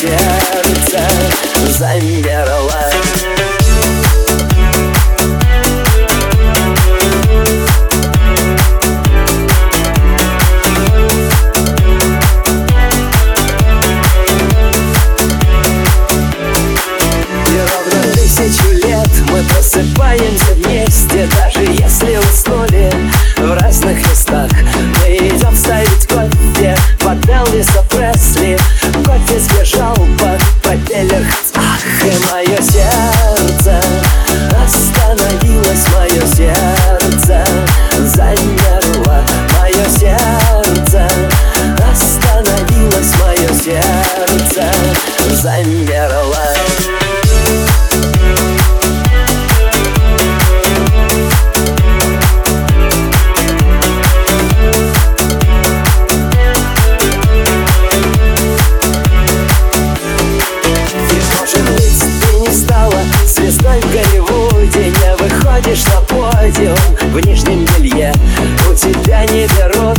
сердце замерло просыпаемся вместе, даже если устали. Ты сбежал под пропеллер Ах, и мое сердце Остановилось мое сердце Замерло. Мое сердце Остановилось мое сердце Замерло. выйдешь на подиум в нижнем белье. У тебя не берут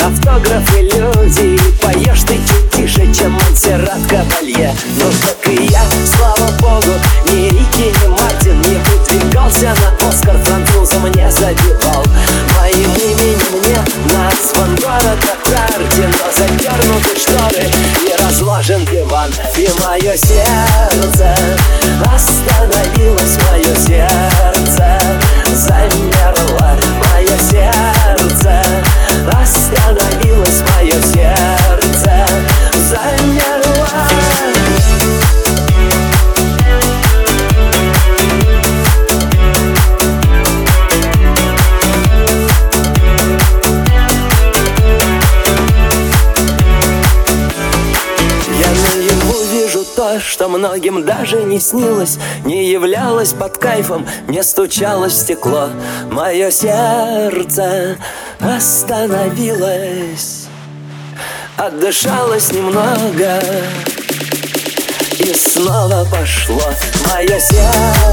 автографы люди Поешь ты чуть тише, чем Монсеррат Кабалье. Но так и я, слава богу, ни Рики, ни Мартин Не выдвигался на Оскар, француза не забивал. Моим именем не назван город Атрарди Но задернуты шторы и разложен диван. И мое сердце что многим даже не снилось Не являлось под кайфом, не стучало стекло. Мое сердце остановилось Отдышалось немного И снова пошло. Мое сердце